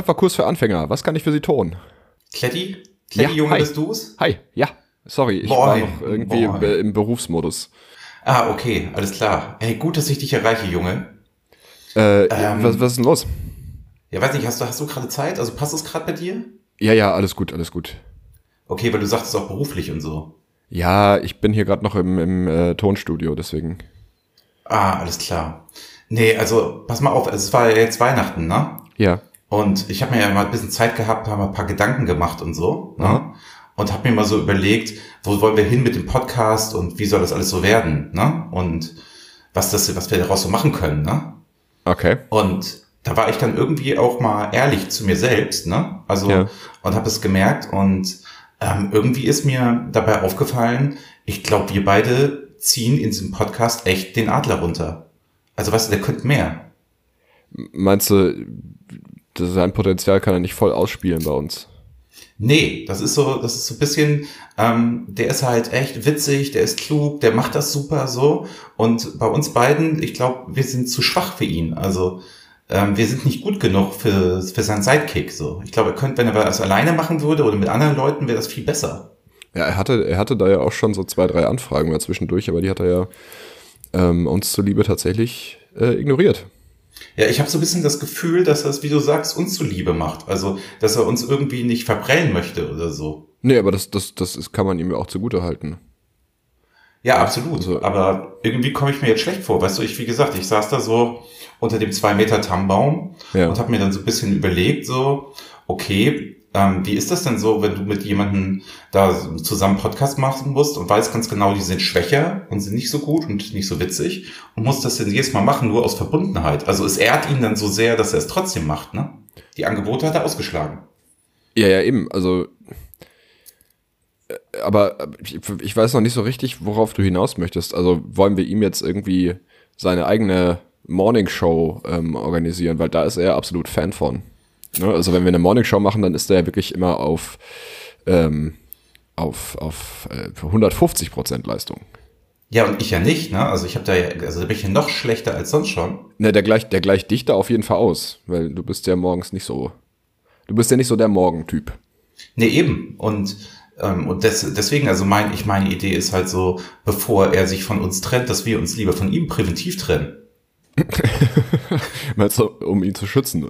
Töpferkurs für Anfänger. Was kann ich für Sie tun? Kletti? Kletti, Ja, Junge, hi. bist du's? Hi, ja, sorry, ich Moin, war noch irgendwie moin. im, Berufsmodus. Ah, okay, alles klar. Hey, gut, dass ich dich erreiche, Junge. Äh, Ähm. was, was ist denn los? Ja, weiß nicht, hast du, hast du gerade Zeit? Also passt es gerade bei dir? Ja, ja, alles gut, alles gut. Okay, weil du sagtest auch beruflich und so. Ja, ich bin hier gerade noch im, im äh, Tonstudio, deswegen. Ah, alles klar. Nee, also pass mal auf, es war ja jetzt Weihnachten, ne? Ja. Und ich habe mir ja mal ein bisschen Zeit gehabt, habe ein paar Gedanken gemacht und so. Ne? Mhm. Und habe mir mal so überlegt, wo wollen wir hin mit dem Podcast und wie soll das alles so werden? Ne? Und was, das, was wir daraus so machen können. Ne? Okay. Und da war ich dann irgendwie auch mal ehrlich zu mir selbst. Ne? Also Ja. und habe es gemerkt und ähm, irgendwie ist mir dabei aufgefallen, ich glaube, wir beide ziehen in diesem Podcast echt den Adler runter. Also weißt du, der könnte mehr. Meinst du, sein Potenzial kann er nicht voll ausspielen bei uns? Nee, das ist so, das ist so ein bisschen, ähm, der ist halt echt witzig, der ist klug, der macht das super so. Und bei uns beiden, ich glaube, wir sind zu schwach für ihn. Also ähm, wir sind nicht gut genug für, für seinen Sidekick. So, ich glaube, er könnte, wenn er das alleine machen würde oder mit anderen Leuten, wäre das viel besser. Ja, er hatte, er hatte da ja auch schon so zwei, drei Anfragen mal zwischendurch, aber die hat er ja ähm, uns zuliebe tatsächlich äh, ignoriert. Ja, ich habe so ein bisschen das Gefühl, dass er es, wie du sagst, uns zuliebe macht. Also, dass er uns irgendwie nicht verprellen möchte oder so. Nee, aber das, das, das ist, kann man ihm ja auch zugute halten. Ja, absolut. Also- Aber irgendwie komme ich mir jetzt schlecht vor. Weißt du, ich, wie gesagt, ich saß da so unter dem zwei Meter Tammbaum Ja. und habe mir dann so ein bisschen überlegt, so, okay, ähm, wie ist das denn so, wenn du mit jemandem da zusammen Podcast machen musst und weißt ganz genau, die sind schwächer und sind nicht so gut und nicht so witzig und musst das dann jedes Mal machen, nur aus Verbundenheit. Also es ehrt ihn dann so sehr, dass er es trotzdem macht, ne? Die Angebote hat er ausgeschlagen. Ja, ja, eben. Also, äh, aber äh, ich, ich weiß noch nicht so richtig, worauf du hinaus möchtest. Also wollen wir ihm jetzt irgendwie seine eigene Morning Show ähm, organisieren, weil da ist er absolut Fan von. Ne? Also wenn wir eine Morning Show machen, dann ist er ja wirklich immer auf ähm, auf auf äh, 150 Prozent Leistung. Ja, und ich ja nicht, ne? Also ich habe da ja, also da bin ich ja noch schlechter als sonst schon. Ne, der gleicht der gleicht dich da auf jeden Fall aus, weil du bist ja morgens nicht so. Du bist ja nicht so der Morgentyp. Nee, eben. Und, ähm, und des, deswegen, also mein, ich meine Idee ist halt so, bevor er sich von uns trennt, dass wir uns lieber von ihm präventiv trennen. Du, um ihn zu schützen?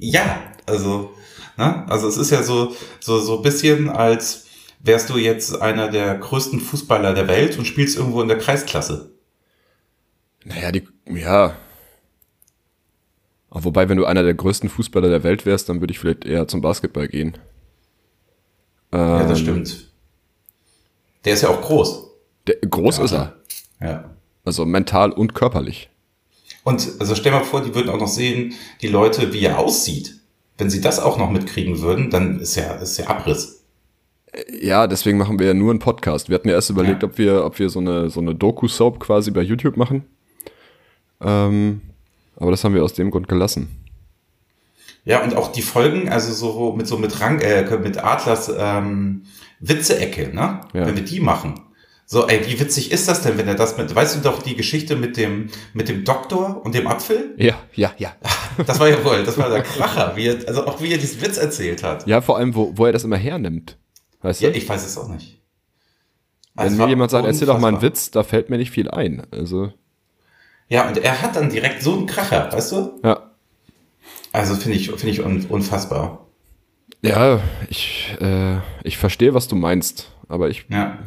Ja, also, ne? Also es ist ja so, so, so ein bisschen als wärst du jetzt einer der größten Fußballer der Welt und spielst irgendwo in der Kreisklasse. Naja, die, ja. Wobei, wenn du einer der größten Fußballer der Welt wärst, dann würde ich vielleicht eher zum Basketball gehen. Ja, das Ähm, stimmt. Der ist ja auch groß. Der, groß Ja. ist er. Ja. Also mental und körperlich. Und also stell mal vor, die würden auch noch sehen, die Leute, wie er aussieht. Wenn sie das auch noch mitkriegen würden, dann ist ja, ist ja Abriss. Ja, deswegen machen wir ja nur einen Podcast. Wir hatten ja erst überlegt, Ja. ob wir, ob wir so eine, so eine Doku-Soap quasi bei YouTube machen. Ähm, aber das haben wir aus dem Grund gelassen. Ja, und auch die Folgen, also so mit so mit Rang, äh, mit Adlers ähm, Witze-Ecke, ne? Ja. Wenn wir die machen. So, ey, wie witzig ist das denn, wenn er das mit, weißt du doch die Geschichte mit dem, mit dem Doktor und dem Apfel? Ja, ja, ja. Das war ja wohl, das war der Kracher, wie er, also auch wie er diesen Witz erzählt hat. Ja, vor allem, wo, wo er das immer hernimmt. Weißt du? Ja, ich weiß es auch nicht. Wenn Es mir jemand sagt, erzähl doch mal einen. Witz, da fällt mir nicht viel ein. Also, Ja, und er hat dann direkt so einen Kracher, weißt du? ja. Also finde ich, finde ich un, unfassbar. Ja, ich, äh, ich verstehe, was du meinst, aber ich Ja.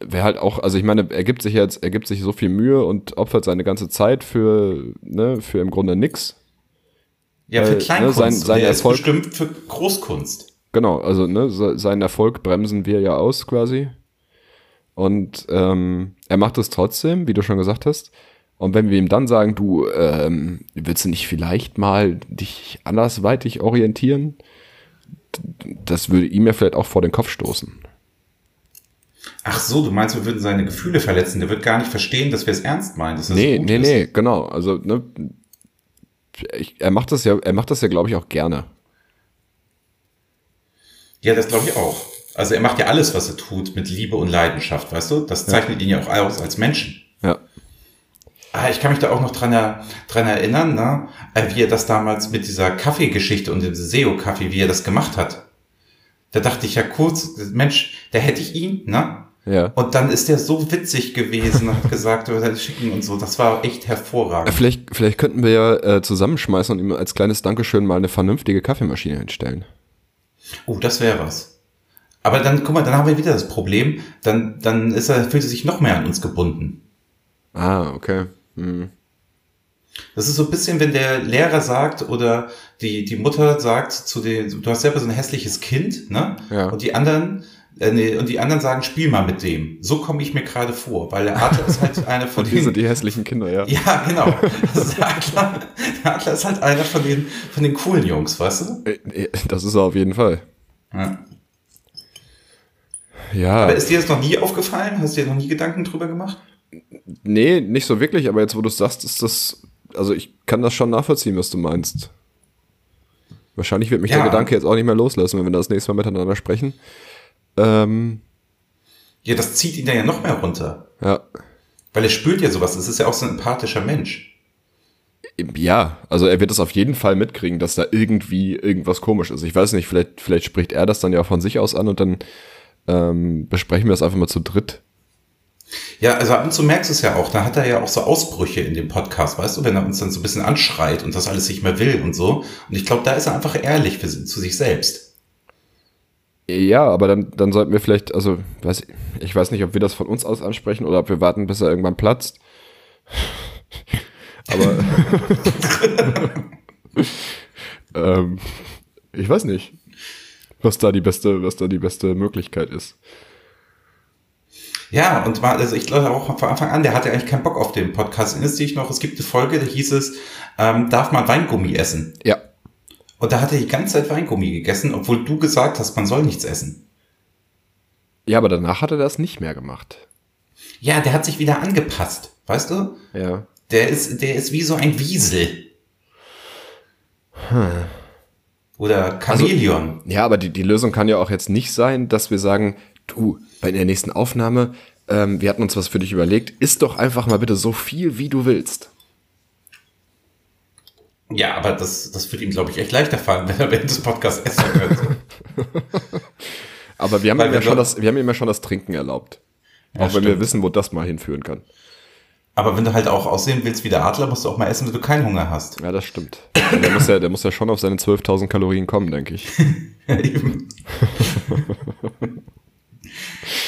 Wäre halt auch, also ich meine, er gibt sich jetzt, er gibt sich so viel Mühe und opfert seine ganze Zeit für, ne, für im Grunde nix. Ja, für ne, Kleinkunst. sein- und sein der Erfolg- ist bestimmt für Großkunst. Genau, also ne, se- seinen Erfolg bremsen wir ja aus quasi. Und ähm, er macht es trotzdem, wie du schon gesagt hast. Und wenn wir ihm dann sagen, du ähm, willst du nicht vielleicht mal dich andersweitig orientieren, das würde ihm ja vielleicht auch vor den Kopf stoßen. Ach so, du meinst, wir würden seine Gefühle verletzen. Der wird gar nicht verstehen, dass wir es ernst meinen. Dass das Nee, nee, ist. nee, genau. Also, ne, ich, er macht das ja, er macht das ja, glaube ich, auch gerne. Ja, das glaube ich auch. Also er macht ja alles, was er tut, mit Liebe und Leidenschaft, weißt du? Das zeichnet ihn ja auch aus als Menschen. Ja. Ah, Ja, ich kann mich da auch noch dran, dran erinnern, ne? Äh, wie er das damals mit dieser Kaffeegeschichte und dem SEO-Kaffee, wie er das gemacht hat. Da dachte ich ja kurz, Mensch, da hätte ich ihn, ne? Ja. Und dann ist der so witzig gewesen und hat gesagt, wir werden schicken und so. Das war echt hervorragend. Vielleicht, vielleicht könnten wir ja äh, zusammenschmeißen und ihm als kleines Dankeschön mal eine vernünftige Kaffeemaschine hinstellen. Oh, das wäre was. Aber dann, guck mal, dann haben wir wieder das Problem, dann, dann ist er, fühlt er sich noch mehr an uns gebunden. Ah, okay. Hm. Das ist so ein bisschen, wenn der Lehrer sagt oder die, die Mutter sagt zu den, du hast selber so ein hässliches Kind, ne? Ja. Und die anderen, äh, nee, und die anderen sagen, spiel mal mit dem. So komme ich mir gerade vor, weil der Adler ist halt einer von Und den. sind die hässlichen Kinder, ja. ja, genau. Ist der, Adler, der Adler ist halt einer von den, von den coolen Jungs, weißt du? Äh, äh, Das ist er auf jeden Fall. Ja. Ja. Aber ist dir das noch nie aufgefallen? Hast du dir noch nie Gedanken drüber gemacht? Nee, nicht so wirklich, aber jetzt, wo du es sagst, ist das. Also ich kann das schon nachvollziehen, was du meinst. Wahrscheinlich wird mich Ja. der Gedanke jetzt auch nicht mehr loslassen, wenn wir das nächste Mal miteinander sprechen. Ähm, Ja, das zieht ihn dann ja noch mehr runter. ja. Weil er spürt ja sowas. Es ist ja auch so ein empathischer Mensch. Ja, also er wird es auf jeden Fall mitkriegen, dass da irgendwie irgendwas komisch ist. Ich weiß nicht, vielleicht, vielleicht spricht er das dann ja von sich aus an und dann ähm, besprechen wir das einfach mal zu dritt. Ja, also ab und zu merkst du es ja auch. Da hat er ja auch so Ausbrüche in dem Podcast, weißt du, wenn er uns dann so ein bisschen anschreit und das alles nicht mehr will und so. Und ich glaube, da ist er einfach ehrlich für, zu sich selbst. Ja, aber dann, dann sollten wir vielleicht, also weiß ich, weiß nicht, ob wir das von uns aus ansprechen oder ob wir warten, bis er irgendwann platzt. Aber ähm, ich weiß nicht, was da die beste, was da die beste Möglichkeit ist. Ja, und mal, also ich glaube auch von Anfang an, der hatte eigentlich keinen Bock auf den Podcast. Erinnerst du dich noch, es gibt eine Folge, da hieß es, ähm, darf man Weingummi essen? Ja, Und da hat er die ganze Zeit Weingummi gegessen, obwohl du gesagt hast, man soll nichts essen. ja, aber danach hat er das nicht mehr gemacht. Ja, der hat sich wieder angepasst, weißt du? Ja. Der ist, der ist wie so ein Wiesel. Oder Chamäleon. Ja, aber die, die Lösung kann ja auch jetzt nicht sein, dass wir sagen, du, bei der nächsten Aufnahme, ähm, wir hatten uns was für dich überlegt, isst doch einfach mal bitte so viel, wie du willst. ja, aber das, das wird ihm, glaube ich, echt leichter fallen, wenn er während des Podcasts essen könnte. Aber wir haben, Weil ihm wir ja schon das, wir haben ihm ja schon das Trinken erlaubt. Ja, auch wenn wir stimmt. wissen, wo das mal hinführen kann. Aber wenn du halt auch aussehen willst wie der Adler, musst du auch mal essen, wenn du keinen Hunger hast. Ja, das stimmt. Der muss ja, der muss ja schon auf seine 12.000 Kalorien kommen, denke ich. Eben.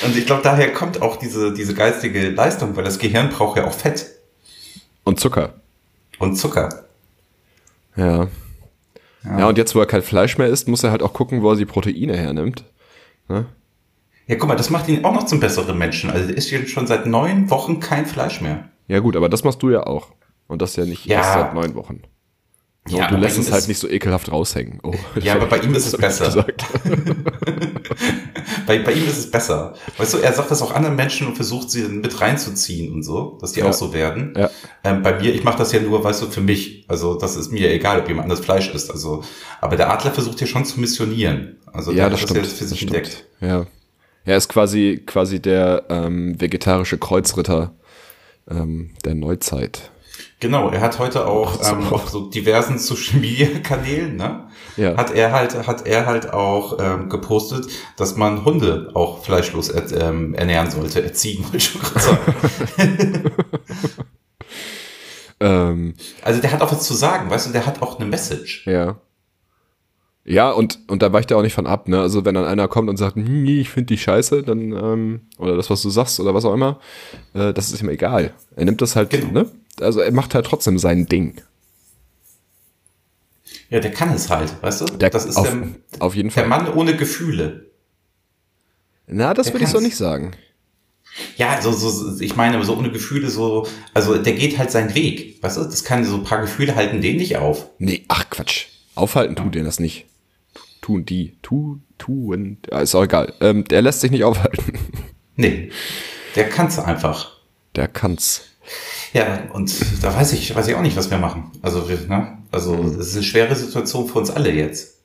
Und ich glaube, daher kommt auch diese, diese geistige Leistung, weil das Gehirn braucht ja auch Fett Und Zucker. und Zucker. Ja. Ja, und jetzt, wo er kein Fleisch mehr isst, muss er halt auch gucken, wo er die Proteine hernimmt. Ne? Ja, guck mal, das macht ihn auch noch zum besseren Menschen. Also der isst jetzt schon seit neun Wochen kein Fleisch mehr. Ja, gut, aber das machst du ja auch. Und das ja nicht Ja. erst seit neun Wochen. So, Ja, und du aber lässt es halt nicht so ekelhaft raushängen. Oh, Ja, aber bei ihm ist es besser. Bei, bei ihm ist es besser. Weißt du, er sagt das auch anderen Menschen und versucht sie mit reinzuziehen und so, dass die Ja. auch so werden. Ja. Ähm, bei mir, ich mache das ja nur, weißt du, für mich. Also das ist mir egal, ob jemand anderes Fleisch isst. Also, aber der Adler versucht ja schon zu missionieren. Also Ja, der das hat stimmt. das für das sich stimmt. entdeckt. Ja. Er ist quasi, quasi der ähm, vegetarische Kreuzritter ähm, der Neuzeit. Genau, er hat heute auch So. ähm, auf so diversen Social Media Kanälen, ne? Ja. Hat er halt, hat er halt auch ähm, gepostet, dass man Hunde auch fleischlos er, ähm, ernähren sollte, erziehen, wollte ich schon gerade sagen. Ähm, Also der hat auch was zu sagen, weißt du, der hat auch eine Message. ja. Ja, und, und da weicht er auch nicht von ab, ne? Also wenn dann einer kommt und sagt, "Hm, nee, ich finde die scheiße, dann, ähm, oder das, was du sagst, oder was auch immer, äh, das ist ihm egal. Er nimmt das halt, Genau. ne? Also er macht halt trotzdem sein Ding. Ja, der kann es halt, weißt du? Der, das ist auf, der, auf jeden der Fall. Mann ohne Gefühle. Na, das der würde ich so nicht sagen. Ja, so, so, ich meine, so ohne Gefühle, so, also der geht halt seinen Weg, weißt du? Das kann so ein paar Gefühle halten den nicht auf. Nee, ach Quatsch. Aufhalten tut den das nicht. Tun die. Tu, tun. Ja, ist auch egal. Ähm, der lässt sich nicht aufhalten. Nee, der kann's einfach. Der kann's. Ja, und da weiß ich, weiß ich auch nicht, was wir machen. Also, wir, ne? Also, es ist eine schwere Situation für uns alle jetzt.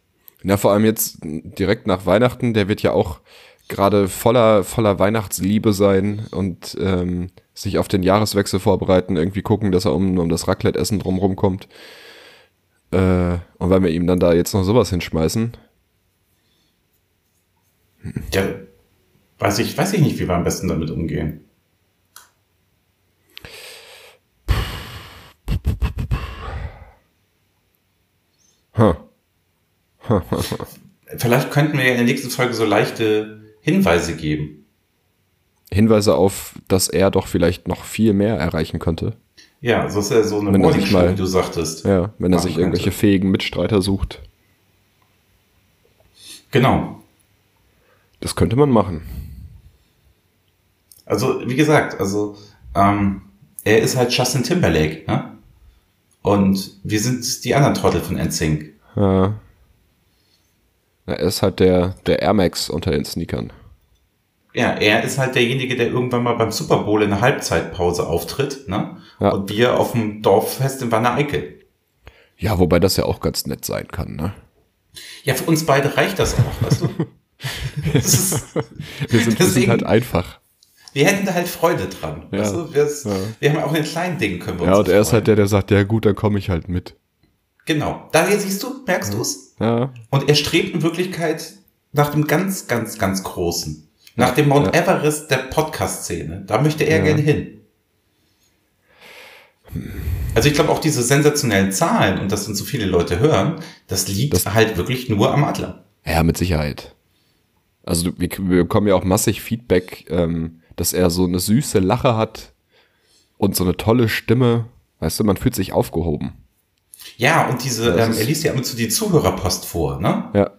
Na, vor allem jetzt direkt nach Weihnachten, der wird ja auch gerade voller, voller Weihnachtsliebe sein und ähm, sich auf den Jahreswechsel vorbereiten, irgendwie gucken, dass er um, um das Raclette-Essen drumherum kommt. Äh, und wenn wir ihm dann da jetzt noch sowas hinschmeißen. Ja, weiß ich, weiß ich nicht, wie wir am besten damit umgehen. Vielleicht könnten wir ja in der nächsten Folge so leichte Hinweise geben. Hinweise auf, dass er doch vielleicht noch viel mehr erreichen könnte. Ja, so ist ja so eine er Morningshow, wie du sagtest. Ja, wenn er sich irgendwelche könnte. fähigen Mitstreiter sucht. Genau. Das könnte man machen. Also, wie gesagt, also, ähm, er ist halt Justin Timberlake, ne? Und wir sind die anderen Trottel von NSYNC. Ja. Er ist halt der, der Air Max unter den Sneakern. Ja, er ist halt derjenige, der irgendwann mal beim Super Bowl in der Halbzeitpause auftritt, ne? Ja. Und wir auf dem Dorffest in Wanne Eickel. Ja, wobei das ja auch ganz nett sein kann, ne? Ja, für uns beide reicht das auch, weißt du? Das ist, Wir sind, wir sind Deswegen- halt einfach. wir hätten da halt Freude dran. Ja. Weißt du? wir, Ja. wir haben auch in den kleinen Dingen können wir Ja, und er ist halt der, der sagt, ja gut, dann komme ich halt mit. Genau. Da hier siehst du, merkst du's? Ja, Und er strebt in Wirklichkeit nach dem ganz, ganz, ganz Großen. Nach dem Mount Ja. Everest der Podcast-Szene. Da möchte er Ja. gerne hin. Also ich glaube auch diese sensationellen Zahlen und dass uns so viele Leute hören, das liegt Das- halt wirklich nur am Adler. ja, mit Sicherheit. Also du- wir, wir bekommen ja auch massig Feedback, ähm, dass er so eine süße Lache hat und so eine tolle Stimme. Weißt du, man fühlt sich aufgehoben. Ja, und diese, ähm, er liest ja immer zu die Zuhörerpost vor, ne? Ja,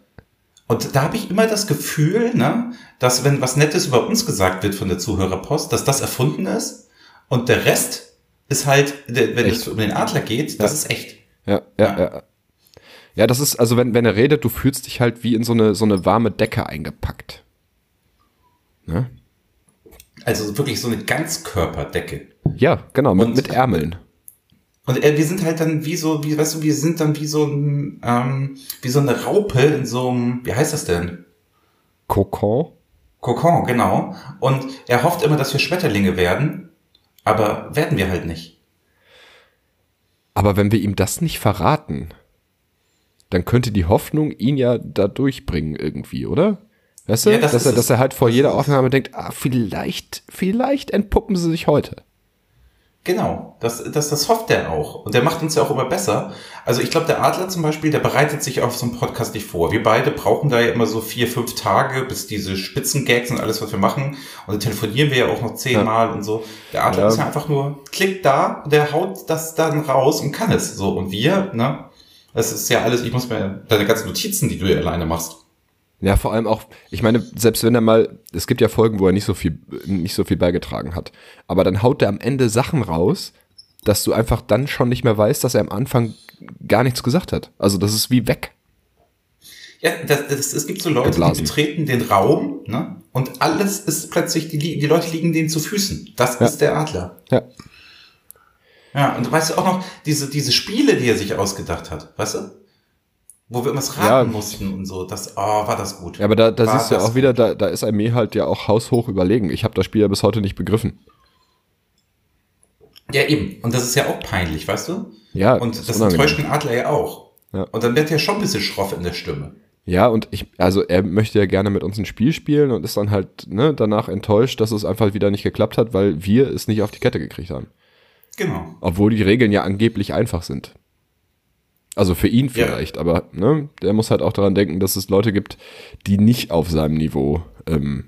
Und da habe ich immer das Gefühl, ne, dass wenn was Nettes über uns gesagt wird von der Zuhörerpost, dass das erfunden ist und der Rest ist halt, wenn es um den Adler geht, das Ja. ist echt. ja, ja, ja. Ja, das ist, also wenn, wenn er redet, du fühlst dich halt wie in so eine, so eine warme Decke eingepackt. Ne? Also wirklich so eine Ganzkörperdecke. Ja, genau, mit, Und- mit Ärmeln. Und äh, wir sind halt dann wie so, wie, weißt du, wir sind dann wie so ein, ähm, wie so eine Raupe in so einem, wie heißt das denn? Kokon. Kokon, genau. Und er hofft immer, dass wir Schmetterlinge werden, aber werden wir halt nicht. Aber wenn wir ihm das nicht verraten, dann könnte die Hoffnung ihn ja da durchbringen irgendwie, oder? Weißt du, Ja, das dass, er, dass er halt vor jeder. Aufnahme denkt, ah, vielleicht, vielleicht entpuppen sie sich heute. Genau, das, das, das hofft er auch. Und der macht uns ja auch immer besser. Also ich glaube, der Adler zum Beispiel, der bereitet sich auf so einen Podcast nicht vor. Wir beide brauchen da ja immer so vier, fünf Tage, bis diese Spitzengags und alles, was wir machen. Und dann telefonieren wir ja auch noch zehnmal und so. Der Adler Ja. ist ja einfach nur, klickt da, und der haut das dann raus und kann es. So, und wir, ne? Das ist ja alles, ich muss mir, deine ganzen Notizen, die du ja alleine machst. Ja, vor allem auch, ich meine, selbst wenn er mal, es gibt ja Folgen, wo er nicht so viel, nicht so viel beigetragen hat, aber dann haut er am Ende Sachen raus, dass du einfach dann schon nicht mehr weißt, dass er am Anfang gar nichts gesagt hat. Also das ist wie weg. Ja, das, das, es gibt so Leute, Geblasen. die betreten den Raum, ne? Und alles ist plötzlich, die, die Leute liegen denen zu Füßen. Das Ja. ist der Adler. Ja. Ja, und du weißt du auch noch, diese, diese Spiele, die er sich ausgedacht hat, weißt du? Wo wir irgendwas raten Ja. mussten und so. Das, oh, war das gut. Ja, aber da, da War siehst du ja auch wieder, da, da ist mir halt ja auch haushoch überlegen. Ich habe das Spiel ja bis heute nicht begriffen. Ja, eben. Und das ist ja auch peinlich, weißt du? Ja, Und das unangenehm. enttäuscht den Adler ja auch. Ja. Und dann wird er schon ein bisschen schroff in der Stimme. Ja, und ich, also er möchte ja gerne mit uns ein Spiel spielen und ist dann halt ne, danach enttäuscht, dass es einfach wieder nicht geklappt hat, weil wir es nicht auf die Kette gekriegt haben. Genau. Obwohl die Regeln ja angeblich einfach sind. Also für ihn Ja. vielleicht, aber ne, der muss halt auch daran denken, dass es Leute gibt, die nicht auf seinem Niveau, ähm,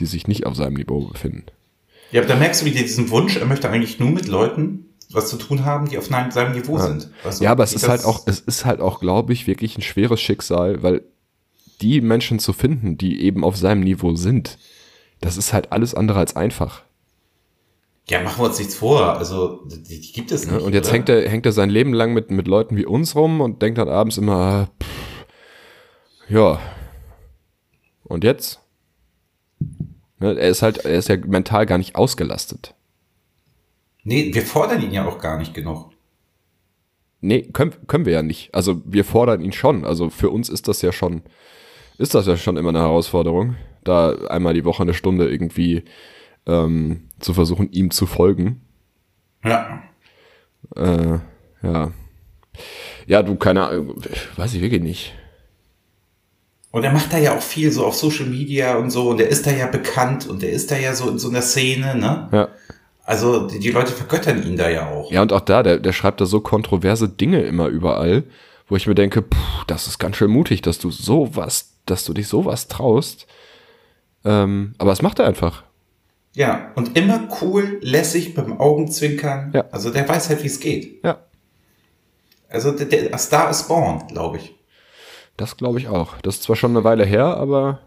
die sich nicht auf seinem Niveau befinden. Ja, aber da merkst du wieder diesen Wunsch, er möchte eigentlich nur mit Leuten was zu tun haben, die auf seinem Niveau sind. Weißt du? Ja, aber es ist halt auch, es ist halt auch, glaube ich, wirklich ein schweres Schicksal, weil die Menschen zu finden, die eben auf seinem Niveau sind, das ist halt alles andere als einfach. Ja, machen wir uns nichts vor. Also, die, die gibt es nicht. Und jetzt oder? hängt er, hängt er sein Leben lang mit, mit Leuten wie uns rum und denkt dann abends immer, ah, pff, ja. Und jetzt? Ne, er ist halt, er ist ja mental gar nicht ausgelastet. Nee, wir fordern ihn ja auch gar nicht genug. Nee, können, können wir ja nicht. Also wir fordern ihn schon. Also für uns ist das ja schon, ist das ja schon immer eine Herausforderung. da einmal die Woche eine Stunde irgendwie ähm, zu versuchen, ihm zu folgen. Ja. Äh, ja. Ja, du, keine Ahnung, weiß ich wirklich nicht. Und er macht da ja auch viel so auf Social Media und so und er ist da ja bekannt und er ist da ja so in so einer Szene, ne? Ja. Also die, die Leute vergöttern ihn da ja auch. Ja, und auch da, der, der schreibt da so kontroverse Dinge immer überall, wo ich mir denke, puh, das ist ganz schön mutig, dass du sowas, dass du dich sowas traust. Ähm, aber es macht er einfach. Ja, und immer cool, lässig, beim Augenzwinkern. Ja. Also der weiß halt, wie es geht. Ja, Also der, der Star is born, glaube ich. das glaube ich auch. Das ist zwar schon eine Weile her, aber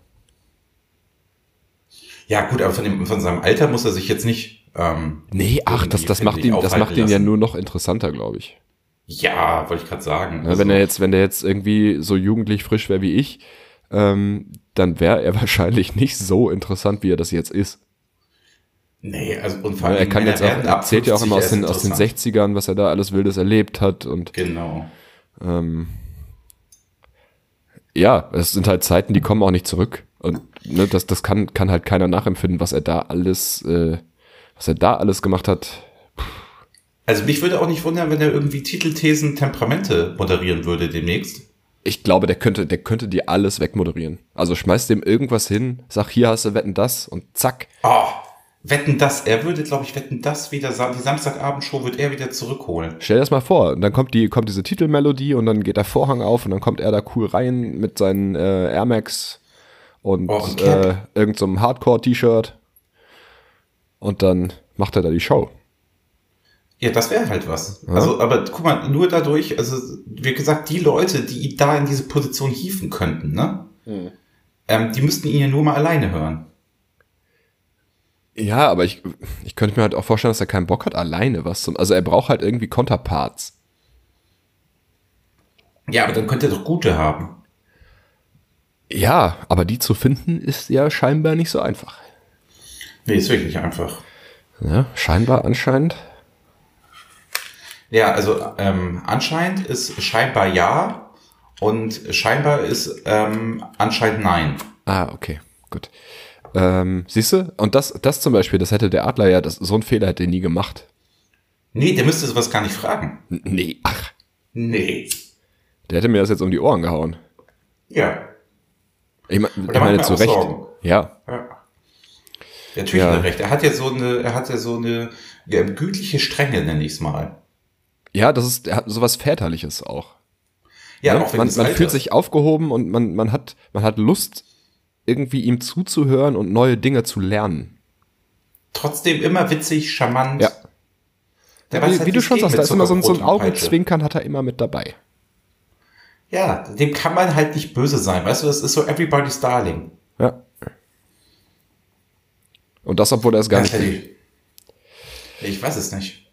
Ja, gut, aber von, dem, von seinem Alter muss er sich jetzt nicht. Ähm, nee, ach, das, das macht ihn, das macht ihn ja nur noch interessanter, glaube ich. Ja, wollte ich gerade sagen. Ja, Also, wenn er jetzt, wenn der jetzt irgendwie so jugendlich frisch wäre wie ich, ähm, dann wäre er wahrscheinlich nicht so interessant, wie er das jetzt ist. Nee, also und vor allem, er kann jetzt auch, er ab erzählt ja auch 50 immer aus den, aus den interessant. 60ern, was er da alles Wildes erlebt hat und Genau. ähm, ja, es sind halt Zeiten, die kommen auch nicht zurück. Und ne, das, das kann, kann halt keiner nachempfinden, was er da alles, äh, was er da alles gemacht hat. Also mich würde auch nicht wundern, wenn er irgendwie Titelthesen Temperamente moderieren würde demnächst. Ich glaube, der könnte, der könnte dir alles wegmoderieren. Also schmeiß dem irgendwas hin, sag, hier hast du Wetten das und zack. Oh, wetten das, er würde, glaube ich, wetten das wieder, die Samstagabendshow wird er wieder zurückholen. Stell dir das mal vor, und dann kommt die, kommt diese Titelmelodie und dann geht der Vorhang auf und dann kommt er da cool rein mit seinen äh, Air Max und Oh, äh, Cap. irgend so Hardcore-T-Shirt. Und dann macht er da die Show. Ja, das wäre halt was. Also, aber guck mal, nur dadurch, also, wie gesagt, die Leute, die ihn da in diese Position hieven könnten, ne? Ähm, die müssten ihn ja nur mal alleine hören. Ja, aber ich, ich könnte mir halt auch vorstellen, dass er keinen Bock hat, alleine was zu. Also er braucht halt irgendwie Konterparts. Ja, aber dann könnte er doch gute haben. Ja, aber die zu finden ist ja scheinbar nicht so einfach. Nee, ist wirklich einfach. Ja, scheinbar anscheinend. Ja, also ähm, anscheinend ist scheinbar ja und scheinbar ist ähm, anscheinend nein. Ah, okay, gut. Ähm, siehst du? Und das, das zum Beispiel, das hätte der Adler ja, das, so einen Fehler hätte er nie gemacht. Nee, der müsste sowas gar nicht fragen. N nee, ach, Nee. der hätte mir das jetzt um die Ohren gehauen. Ja. Ich, mein, ich meine, zu Recht. Ja, Ja. Natürlich Ja. hat er recht. Er hat ja so eine, er hat ja so eine ja, gütliche Strenge, nenne ich es mal. ja, das ist er hat sowas Väterliches auch. Ja, ne? auch wenn man man fühlt sich aufgehoben und man, man, hat, man hat Lust, irgendwie ihm zuzuhören und neue Dinge zu lernen. trotzdem immer witzig, charmant. Ja. Der wie halt, wie du schon sagst, da ist immer so ein, so ein. Augenzwinkern, hat er immer mit dabei. Ja, dem kann man halt nicht böse sein. Weißt du, das ist so everybody's darling. Ja. Und das, obwohl er es gar Das nicht will. ich, ich weiß es nicht.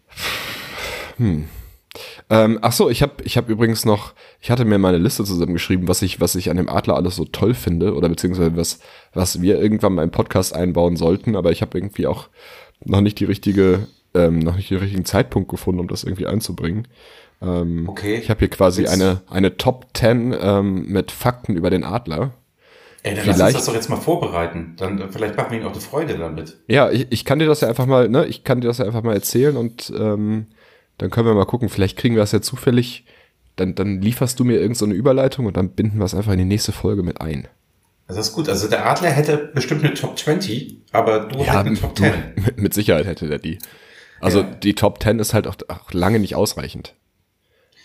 Ähm, ach so, ich habe ich hab übrigens noch, ich hatte mir meine Liste zusammengeschrieben, was ich, was ich an dem Adler alles so toll finde oder beziehungsweise was, was wir irgendwann mal im Podcast einbauen sollten, aber ich habe irgendwie auch noch nicht die richtige, ähm, noch nicht den richtigen Zeitpunkt gefunden, um das irgendwie einzubringen. Ähm, Okay. Ich habe hier quasi eine, eine Top 10 ähm, mit Fakten über den Adler. Ey, dann lass uns Vielleicht- das doch jetzt mal vorbereiten. Dann dann vielleicht machen wir ihnen auch eine Freude damit. Ja, ich, ich kann dir das ja einfach mal, ne, ich kann dir das ja einfach mal erzählen und ähm, dann können wir mal gucken, vielleicht kriegen wir das ja zufällig, dann, dann lieferst du mir irgendeine so eine Überleitung und dann binden wir es einfach in die nächste Folge mit ein. Das ist gut. Also der Adler hätte bestimmt eine Top 20, aber du halt eine Top du, 10. mit, mit Sicherheit hätte der die. Also Ja. die Top 10 ist halt auch, auch lange nicht ausreichend.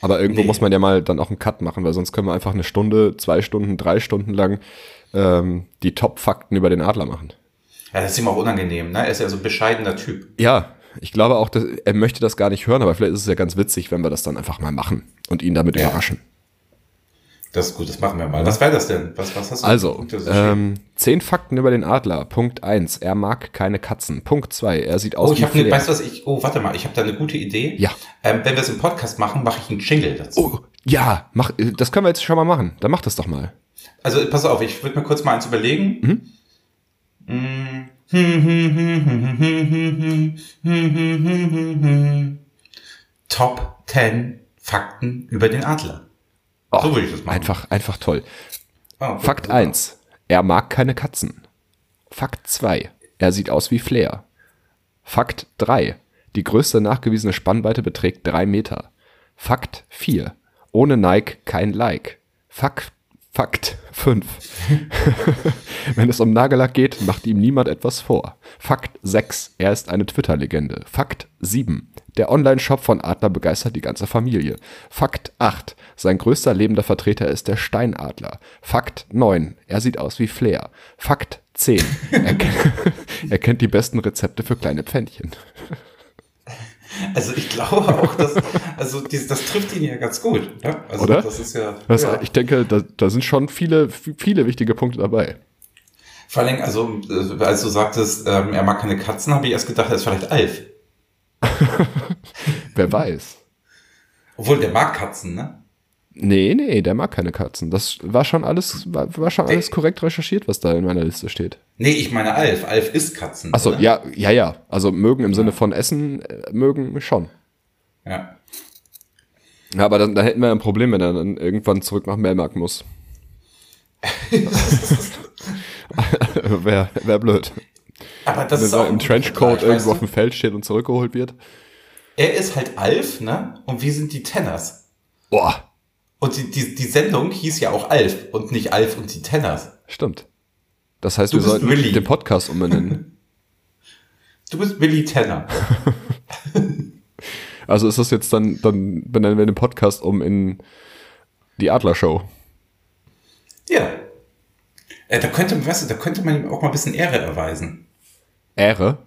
Aber irgendwo Nee. muss man ja mal dann auch einen Cut machen, weil sonst können wir einfach eine Stunde, zwei Stunden, drei Stunden lang ähm, die Top-Fakten über den Adler machen. Ja, das ist ihm auch unangenehm, ne? Er ist ja so ein bescheidener Typ. Ja, ich glaube auch, dass, er möchte das gar nicht hören, aber vielleicht ist es ja ganz witzig, wenn wir das dann einfach mal machen und ihn damit Ja. überraschen. Das ist gut, das machen wir mal. Was wäre das denn? Was, was hast du? Also, ähm, zehn Fakten über den Adler. Punkt eins: Er mag keine Katzen. Punkt zwei: Er sieht aus Oh, ich wie habe ne, weißt du was, ich, oh, warte mal, ich habe da eine gute Idee. Ja. Ähm, wenn wir es im Podcast machen, mache ich einen Jingle dazu. Oh, ja, mach, das können wir jetzt schon mal machen. Dann mach das doch mal. Also, pass auf, ich würde mir kurz mal eins überlegen. Mm. Top 10 Fakten über den Adler. Oh, So würde ich das machen. Einfach, einfach toll. Oh, Fakt super. eins: Er mag keine Katzen. Fakt 2. Er sieht aus wie Flair. Fakt 3. Die größte nachgewiesene Spannweite beträgt 3 Meter. Fakt 4. Ohne Nike kein Like. Fakt, Fakt 5. Wenn es um Nagellack geht, macht ihm niemand etwas vor. Fakt 6. Er ist eine Twitter-Legende. Fakt 7. Der Online-Shop von Adler begeistert die ganze Familie. Fakt 8. Sein größter lebender Vertreter ist der Steinadler. Fakt 9. Er sieht aus wie Flair. Fakt 10. Er, kennt, er kennt die besten Rezepte für kleine Pfännchen. Also ich glaube auch, dass, also das, das trifft ihn ja ganz gut. Ja? Also Oder? das ist ja, Das, ja. Ich denke, da, da sind schon viele, viele wichtige Punkte dabei. Vor allem, also äh, als du sagtest, ähm, er mag keine Katzen, habe ich erst gedacht, er ist vielleicht Alf. Wer weiß. Obwohl, der mag Katzen, ne? Nee, nee, der mag keine Katzen. Das war schon alles, war, war schon alles korrekt recherchiert, was da in meiner Liste steht. Nee, ich meine Alf. Alf isst Katzen. Achso, ja, ja, ja. Also mögen im Sinne von Essen, äh, mögen schon. Ja. Ja, aber dann, dann hätten wir ein Problem, wenn er dann irgendwann zurück nach Melmark muss. Wäre wär blöd. Aber das Wenn ist er im Trenchcoat Vergleich, irgendwo auf dem Feld steht und zurückgeholt wird. Er ist halt Alf, ne? Und wir sind die Tenners. Boah, Und die, die, die Sendung hieß ja auch Alf und nicht Alf und die Tenners. stimmt. Das heißt, Du wir sollten Willi. den Podcast umbenennen. Du bist Willy Tenner. Also ist das jetzt dann, dann benennen wir den Podcast um in die Adler-Show. Ja. Äh, da könnte, weißt du, da könnte man ihm auch mal ein bisschen Ehre erweisen. Ehre?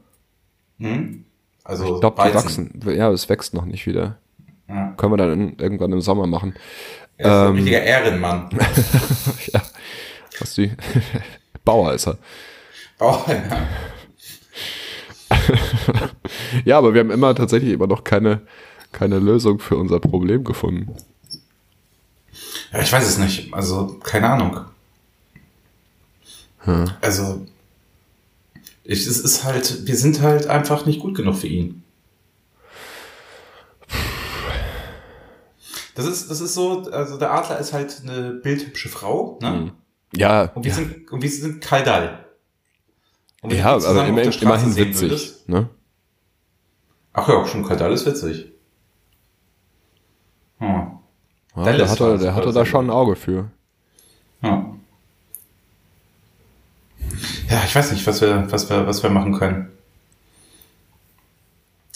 Hm? Also Ich glaube, die wachsen. Ja, es wächst noch nicht wieder. Können wir dann irgendwann im Sommer machen. Er ist ein Ähm. richtiger Ehrenmann. ja. Was die. Bauer ist er. Oh, ja. Ja, aber wir haben immer tatsächlich immer noch keine, keine Lösung für unser Problem gefunden. ja, ich weiß es nicht. Also, keine Ahnung. Also, ich, es ist halt, wir sind halt einfach nicht gut genug für ihn. Das ist, das ist so, also der Adler ist halt eine bildhübsche Frau, ne? Ja, Und wir ja, sind, und wir sind Kaldal. Ja aber immer, immerhin witzig. würdest- Ne? Ach ja, schon Kaldal ist witzig. Hm. Ja, der hatte, der also. da schon ein Auge für. Ja. Ja, ich weiß nicht, was wir, was wir, was wir machen können.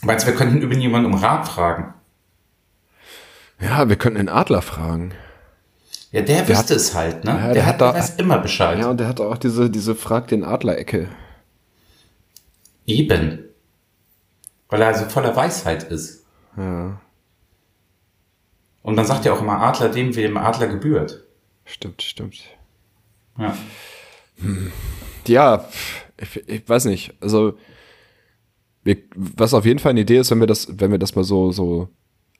Meinst du, wir könnten über jemanden um Rat fragen? Ja, wir könnten den Adler fragen. Ja, der, Der wüsste hat- es halt, ne? Ja, der, der hat, hat da- weiß immer Bescheid. Ja, und der hatte auch diese, diese Frag den Adler-Ecke. Eben. Weil er also voller Weisheit ist. Ja, Und man sagt ja auch immer Adler dem, wem Adler gebührt. stimmt, stimmt. Ja. Ja, ich, ich weiß nicht. Also, wir, was auf jeden Fall eine Idee ist, wenn wir das, wenn wir das mal so, so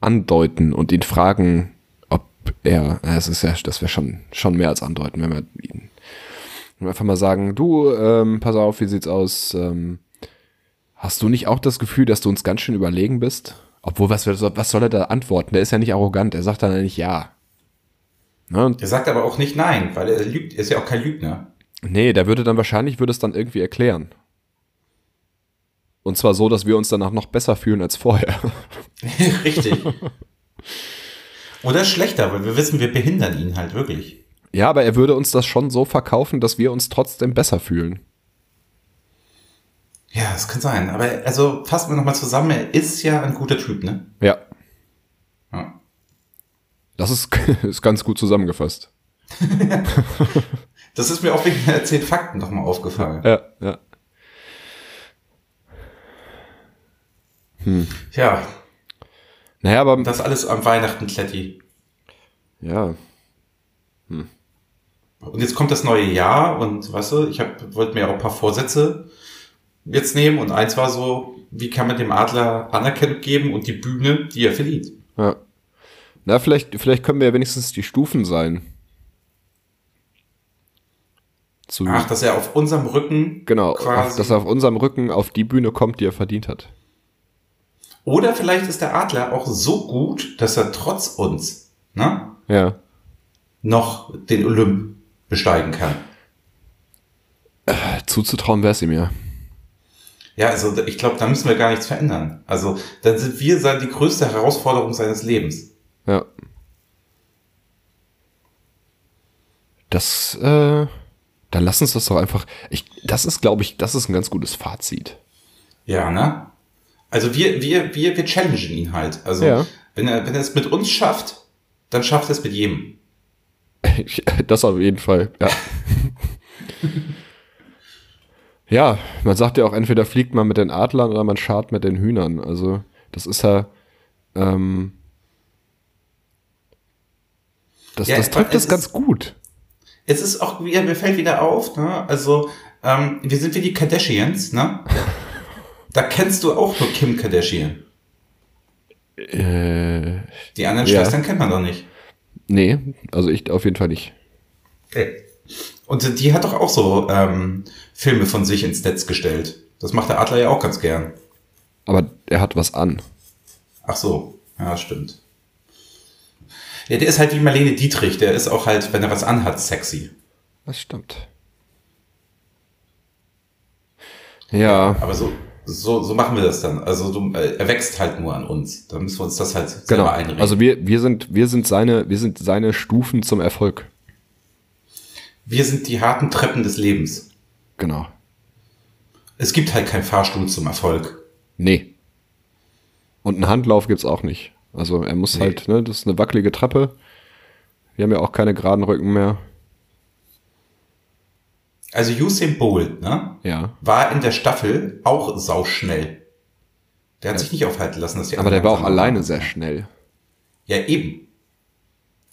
andeuten und ihn fragen, ob er, es ist ja, das wäre schon, schon mehr als andeuten, wenn wir ihn wenn wir einfach mal sagen, du, ähm, pass auf, wie sieht's aus? Ähm, hast du nicht auch das Gefühl, dass du uns ganz schön überlegen bist? Obwohl, was, was soll er da antworten? Der ist ja nicht arrogant, er sagt dann nicht ja. Ne? Er sagt aber auch nicht nein, weil er lügt, er ist ja auch kein Lügner. Nee, der würde dann wahrscheinlich, würde es dann irgendwie erklären. Und zwar so, dass wir uns danach noch besser fühlen als vorher. Richtig. Oder schlechter, weil wir wissen, wir behindern ihn halt wirklich. Ja, aber er würde uns das schon so verkaufen, dass wir uns trotzdem besser fühlen. Ja, das kann sein. Aber also fassen wir nochmal zusammen, er ist ja ein guter Typ, ne? Ja, Ja. das ist, ist ganz gut zusammengefasst. Das ist mir auch wegen der zehn Fakten nochmal aufgefallen. Ja, ja. Ja, Naja, aber das alles am Weihnachten, Kletti. ja, Und jetzt kommt das neue Jahr und weißt du, ich wollte mir auch ein paar Vorsätze jetzt nehmen und eins war so, wie kann man dem Adler Anerkennung geben und die Bühne, die er verdient. ja. Na, vielleicht, vielleicht können wir ja wenigstens die Stufen sein. Zu, Ach, dass er auf unserem Rücken genau, auf, quasi. dass er auf unserem Rücken auf die Bühne kommt, die er verdient hat. Oder vielleicht ist der Adler auch so gut, dass er trotz uns ne, Ja. noch den Olymp besteigen kann. Zuzutrauen wäre sie mir. Ja, also ich glaube, da müssen wir gar nichts verändern. Also dann sind wir sein- die größte Herausforderung seines Lebens. Ja. Das, äh, dann lass uns das doch einfach. Ich, das ist, glaube ich, das ist ein ganz gutes Fazit. Ja, ne? Also wir, wir, wir, wir challengen ihn halt. Also Ja. wenn er, wenn er es mit uns schafft, dann schafft er es mit jedem. Das auf jeden Fall, ja. ja, man sagt ja auch, entweder fliegt man mit den Adlern oder man schart mit den Hühnern. Also, das ist ja, ähm, das, Ja, das trifft es ganz ist- gut. Es ist auch wieder, mir fällt wieder auf, ne? Also, ähm, wir sind wie die Kardashians, ne? Da kennst du auch nur Kim Kardashian. Äh, Die anderen Ja. Schwestern kennt man doch nicht. nee, also ich auf jeden Fall nicht. Und die hat doch auch so ähm, Filme von sich ins Netz gestellt. Das macht der Adler ja auch ganz gern. Aber er hat was an. Ach so, ja, stimmt. Ja, der ist halt wie Marlene Dietrich. Der ist auch halt, wenn er was anhat, sexy. Das stimmt. Ja, Aber so, so, so machen wir das dann. Also du, äh, er wächst halt nur an uns. Da müssen wir uns das halt selber genau. einreden. Also wir, wir sind, wir sind seine, wir sind seine Stufen zum Erfolg. wir sind die harten Treppen des Lebens. Genau. Es gibt halt keinen Fahrstuhl zum Erfolg. Nee. Und einen Handlauf gibt's auch nicht. Also er muss Nee. halt, ne, das ist eine wackelige Treppe. Wir haben ja auch keine geraden Rücken mehr. Also Usain Bolt, ne? Ja. War in der Staffel auch sauschnell. Der hat sich nicht aufhalten lassen, dass die Aber der war auch alleine waren. sehr schnell. Ja, eben.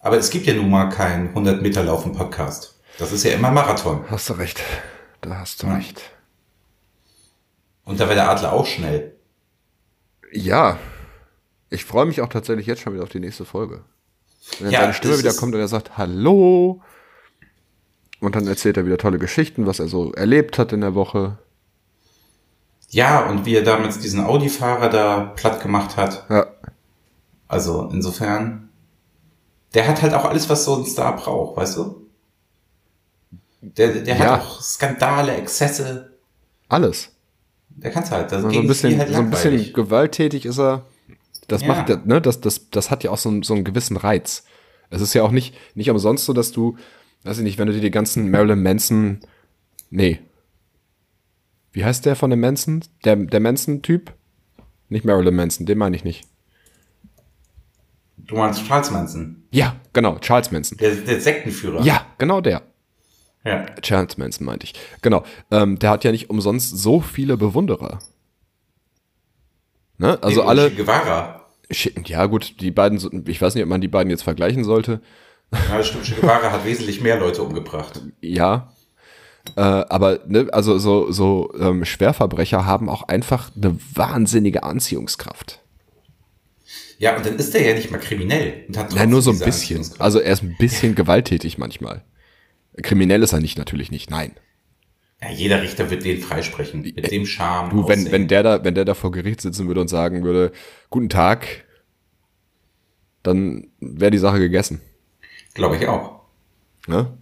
Aber es gibt ja nun mal keinen 100 Meter Laufen Podcast. Das ist ja immer Marathon. Hast du recht. Da hast du Ja. recht. Und da war der Adler auch schnell. Ja. Ich freue mich auch tatsächlich jetzt schon wieder auf die nächste Folge. Wenn Ja, seine Stimme wieder kommt und er sagt Hallo. Und dann erzählt er wieder tolle Geschichten, was er so erlebt hat in der Woche. Ja, und wie er damals diesen Audi-Fahrer da platt gemacht hat. Ja. Also insofern, der hat halt auch alles, was so ein Star braucht, weißt du? Der, der Ja. hat auch Skandale, Exzesse. Alles. Der kann's halt. Das So ein bisschen, halt so ein bisschen gewalttätig ist er. Das Ja. macht, ne, das, das, das hat ja auch so, einen- so einen gewissen Reiz. Es ist ja auch nicht, nicht umsonst so, dass du, weiß ich nicht, wenn du dir die ganzen Marilyn Manson, nee. Wie heißt der von dem Manson? Der, der Manson-Typ? Nicht Marilyn Manson, den meine ich nicht. Du meinst Charles Manson, Ja, genau, Charles Manson. der, der Sektenführer. Ja, genau der. ja. Charles Manson meinte ich. Genau. Ähm, der hat ja nicht umsonst so viele Bewunderer. Ne? Also alle. Guevara. Ja, gut, die beiden, ich weiß nicht, ob man die beiden jetzt vergleichen sollte. Ja, stimmt. Che Guevara hat wesentlich mehr Leute umgebracht. Ja. Äh, aber, ne, also so, so ähm, Schwerverbrecher haben auch einfach eine wahnsinnige Anziehungskraft. Ja, und dann ist der ja nicht mal kriminell. Und hat Nein, nur so ein bisschen. Also er ist ein bisschen gewalttätig manchmal. Kriminell ist er nicht, natürlich nicht, nein. Ja, jeder Richter wird den freisprechen. Mit dem Charme. Du, wenn, Aussehen. wenn der da, wenn der da vor Gericht sitzen würde und sagen würde, guten Tag, dann wäre die Sache gegessen. Glaube ich auch. Ne?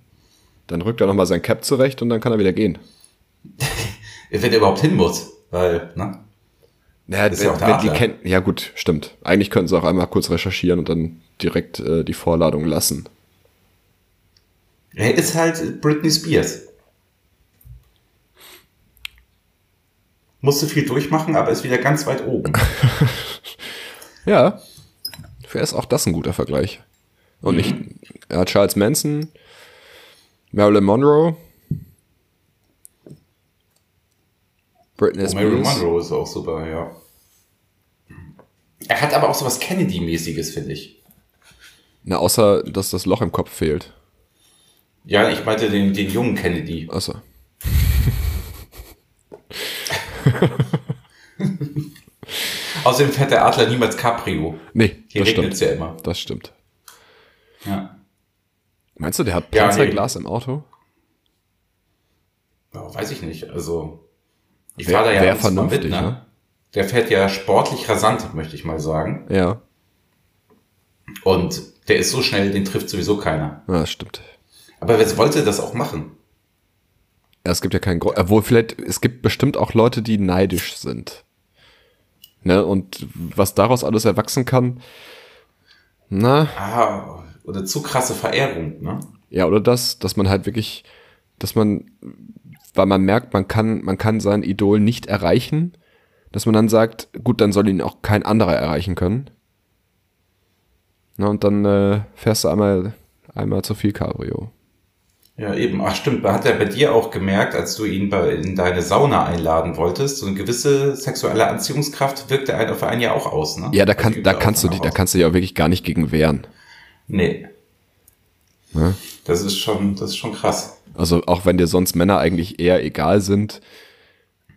Dann rückt er nochmal sein Cap zurecht und dann kann er wieder gehen. Wenn er überhaupt hin muss. Weil, ne? Ja, ist ja auch wenn die kennen, ja gut, stimmt. Eigentlich könnten sie auch einmal kurz recherchieren und dann direkt äh, die Vorladung lassen. Er ist halt Britney Spears. Musste viel durchmachen, aber ist wieder ganz weit oben. Ja, für ist auch das ein guter Vergleich. Und nicht ja, Charles Manson, Marilyn Monroe, Britney Oh, Marilyn Spears. Monroe ist auch super, ja. Er hat aber auch so was Kennedy-mäßiges, finde ich. Na, außer, dass das Loch im Kopf fehlt. Ja, ich meinte den, den jungen Kennedy. Außer. Außerdem fährt der Adler niemals Cabrio. Nee, Hier das regnet es stimmt. ja immer. Das stimmt. Ja. Meinst du, der hat Ja, nee. Panzerglas im Auto? Ja, weiß ich nicht. Also, ich fahre da ja wär vernünftig, mit, ne? Der fährt ja sportlich rasant, möchte ich mal sagen. Ja. Und der ist so schnell, den trifft sowieso keiner. Ja, das stimmt. Aber wer wollte das auch machen? Ja, es gibt ja keinen Grund. Obwohl, vielleicht, es gibt bestimmt auch Leute, die neidisch sind. Ne? Und was daraus alles erwachsen kann, na. Ah, oder zu krasse Verehrung, ne? Ja, oder das, dass man halt wirklich, dass man, weil man merkt, man kann, man kann sein Idol nicht erreichen, dass man dann sagt, gut, dann soll ihn auch kein anderer erreichen können. Na, und dann äh, fährst du einmal, einmal zu viel Cabrio. Ja, eben. Ach stimmt, hat er bei dir auch gemerkt, als du ihn bei, in deine Sauna einladen wolltest, so eine gewisse sexuelle Anziehungskraft wirkt er auf einen ja auch aus, ne? Ja, da, kann, da kannst du dich, da kannst du dich auch wirklich gar nicht gegen wehren. Nee. Ja? Das ist schon, das ist schon krass. Also auch wenn dir sonst Männer eigentlich eher egal sind,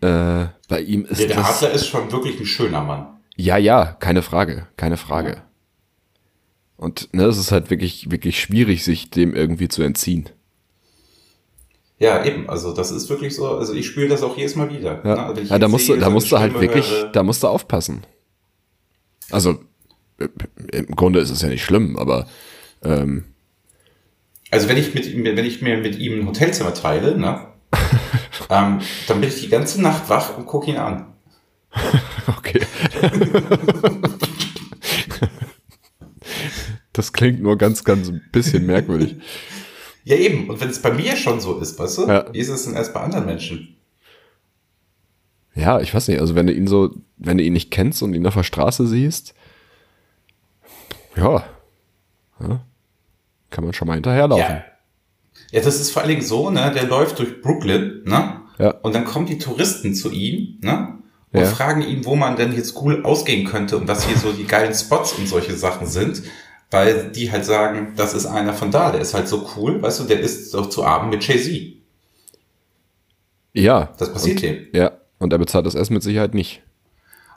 äh, bei ihm ist ja, der das, Adler ist schon wirklich ein schöner Mann. Ja, ja, keine Frage, keine Frage. Ja. Und ne, es ist halt wirklich, wirklich schwierig, sich dem irgendwie zu entziehen. Ja, eben. Also das ist wirklich so. Also ich spüre das auch jedes Mal wieder. Ja, ne? also ja da musst du, da musst du halt wirklich, da musst du aufpassen. Also im Grunde ist es ja nicht schlimm, aber ähm, also wenn ich mit ihm, wenn ich mir mit ihm ein Hotelzimmer teile, ne, ähm, dann bin ich die ganze Nacht wach und gucke ihn an. okay. das klingt nur ganz, ganz ein bisschen merkwürdig. Ja, eben. Und wenn es bei mir schon so ist, weißt du, ja. wie ist es denn erst bei anderen Menschen? Ja, ich weiß nicht. Also, wenn du ihn so, wenn du ihn nicht kennst und ihn auf der Straße siehst, ja, ja kann man schon mal hinterherlaufen. Ja. ja, das ist vor allen Dingen so, ne, der läuft durch Brooklyn, ne? Ja. Und dann kommen die Touristen zu ihm, ne? Und ja. fragen ihn, wo man denn jetzt cool ausgehen könnte und was hier so die geilen Spots und solche Sachen sind weil die halt sagen, das ist einer von da, der ist halt so cool, weißt du, der ist doch zu Abend mit Jay-Z. Ja. Das passiert ihm. Ja, und er bezahlt das Essen mit Sicherheit nicht.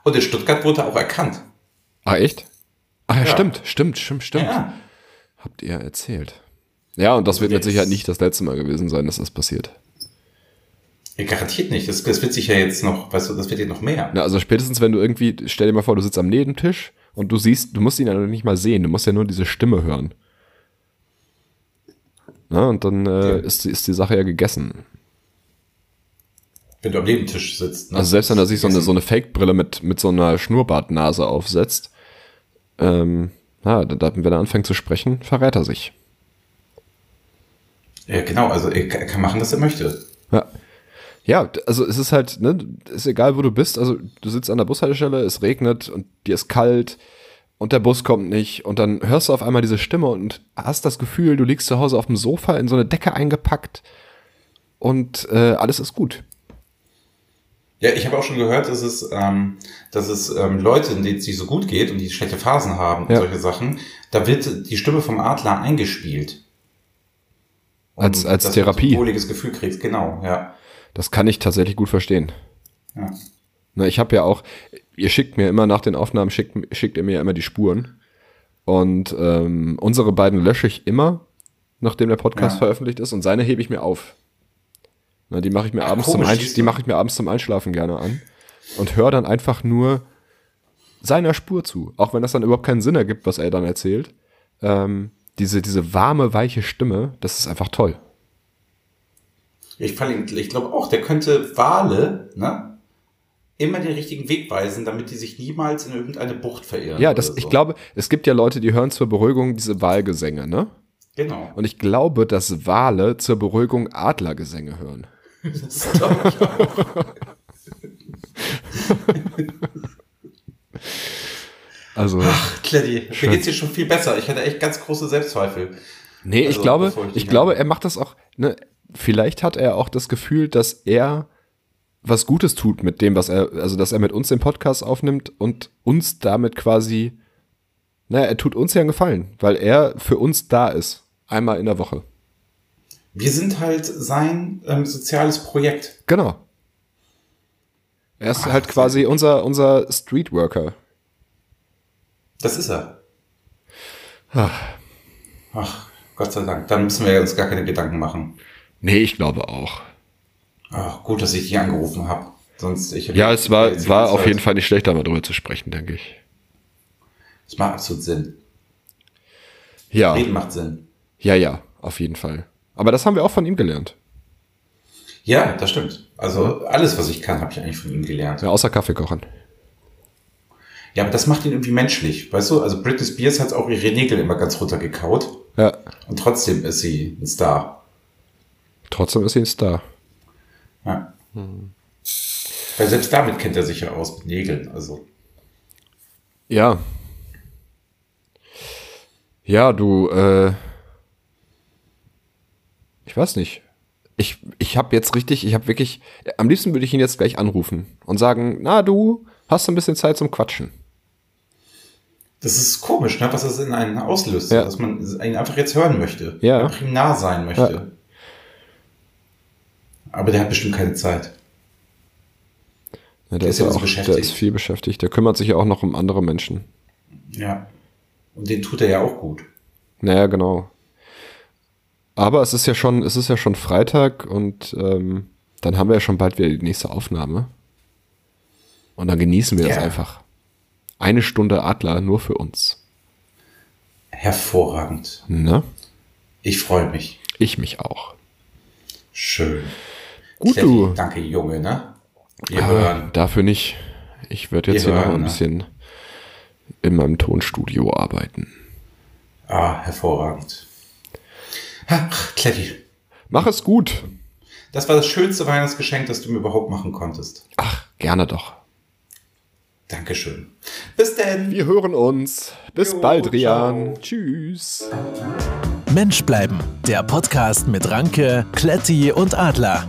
Und in Stuttgart wurde er auch erkannt. Ah, echt? Ah, ja, ja. stimmt, stimmt, stimmt, stimmt. Ja. Habt ihr erzählt. Ja, und das wird mit Sicherheit nicht das letzte Mal gewesen sein, dass das passiert. Ja, garantiert nicht. Das, das wird sich ja jetzt noch, weißt du, das wird ja noch mehr. Na, also spätestens, wenn du irgendwie, stell dir mal vor, du sitzt am Nebentisch und du siehst, du musst ihn ja noch nicht mal sehen, du musst ja nur diese Stimme hören. Na, und dann äh, ja. ist, ist die Sache ja gegessen. Wenn du am Nebentisch sitzt. Ne? Also selbst wenn er sich so eine, so eine Fake-Brille mit, mit so einer Schnurrbartnase aufsetzt, ähm, na, wenn er anfängt zu sprechen, verrät er sich. Ja, genau, also er kann machen, was er möchte. Ja. Ja, also es ist halt, ne, ist egal, wo du bist. Also du sitzt an der Bushaltestelle, es regnet und dir ist kalt und der Bus kommt nicht und dann hörst du auf einmal diese Stimme und hast das Gefühl, du liegst zu Hause auf dem Sofa in so eine Decke eingepackt und äh, alles ist gut. Ja, ich habe auch schon gehört, dass es, ähm, dass es ähm, Leute, denen es nicht so gut geht und die schlechte Phasen haben und ja. solche Sachen, da wird die Stimme vom Adler eingespielt. als als Therapie. Du ein wohliges Gefühl kriegst, genau, ja. Das kann ich tatsächlich gut verstehen. Ja. Na, ich habe ja auch, ihr schickt mir immer nach den Aufnahmen, schickt, schickt ihr mir immer die Spuren. Und ähm, unsere beiden lösche ich immer, nachdem der Podcast ja. veröffentlicht ist, und seine hebe ich mir auf. Na, die mache ich mir abends komisch, zum die mache ich mir abends zum Einschlafen gerne an und höre dann einfach nur seiner Spur zu, auch wenn das dann überhaupt keinen Sinn ergibt, was er dann erzählt. Ähm, diese diese warme weiche Stimme, das ist einfach toll. Ich, ich glaube auch, der könnte Wale, ne? immer den richtigen Weg weisen, damit die sich niemals in irgendeine Bucht verirren. Ja, das, so. ich glaube, es gibt ja Leute, die hören zur Beruhigung diese Wahlgesänge, ne? Genau. Und ich glaube, dass Wale zur Beruhigung Adlergesänge hören. Das glaube ich auch. also. Ach, Kleddy, mir geht's dir schon viel besser. Ich hatte echt ganz große Selbstzweifel. Nee, also, ich glaube, ich, ich glaube, er macht das auch, ne, vielleicht hat er auch das Gefühl, dass er was Gutes tut mit dem, was er, also dass er mit uns den Podcast aufnimmt und uns damit quasi, naja, er tut uns ja einen Gefallen, weil er für uns da ist. Einmal in der Woche. Wir sind halt sein ähm, soziales Projekt. Genau. Er ist Ach, halt quasi unser, unser Streetworker. Das ist er. Ach. Ach, Gott sei Dank. Dann müssen wir uns gar keine Gedanken machen. Nee, ich glaube auch. Ach, gut, dass ich dich angerufen habe. Sonst ich Ja, es war, war auf jeden Fall nicht schlecht, da mal drüber zu sprechen, denke ich. Es macht absolut Sinn. Ja. Reden macht Sinn. Ja, ja, auf jeden Fall. Aber das haben wir auch von ihm gelernt. Ja, das stimmt. Also alles, was ich kann, habe ich eigentlich von ihm gelernt. Ja, außer Kaffee kochen. Ja, aber das macht ihn irgendwie menschlich, weißt du? Also Britney Spears hat auch ihre Nägel immer ganz runtergekaut Ja. und trotzdem ist sie ein Star. Trotzdem ist sie ein Star. Ja. Weil selbst damit kennt er sich ja aus mit Nägeln. Also Ja. Ja, du, äh, ich weiß nicht. Ich, ich habe jetzt richtig, ich habe wirklich, am liebsten würde ich ihn jetzt gleich anrufen und sagen, na du, hast du ein bisschen Zeit zum Quatschen. das ist komisch, ne? was das in einen auslöst, Ja. dass man ihn einfach jetzt hören möchte, Ja. einfach ihm nah sein möchte. Ja. Aber der hat bestimmt keine Zeit. Ja, der, Der ist ja auch, der beschäftigt. ist viel beschäftigt. Der kümmert sich ja auch noch um andere Menschen. Ja. Und den tut er ja auch gut. Naja, genau. Aber es ist ja schon, es ist ja schon Freitag und ähm, dann haben wir ja schon bald wieder die nächste Aufnahme. Und dann genießen wir das Ja. einfach. Eine Stunde Adler nur für uns. Hervorragend. Ne? Ich freue mich. Ich mich auch. Schön. Gut, Steffi, du. Danke, Junge, ne? Wir Ah, hören. dafür nicht. Ich werde jetzt Wir hier noch ein ne? bisschen in meinem Tonstudio arbeiten. Ah, hervorragend. Ach, Kletti. Mach es gut. Das war das schönste Weihnachtsgeschenk, das du mir überhaupt machen konntest. Ach, gerne doch. Dankeschön. Bis denn. Wir hören uns. Bis Jo, bald, Rian. ciao. Tschüss. Mensch bleiben, der Podcast mit Ranke, Kletti und Adler.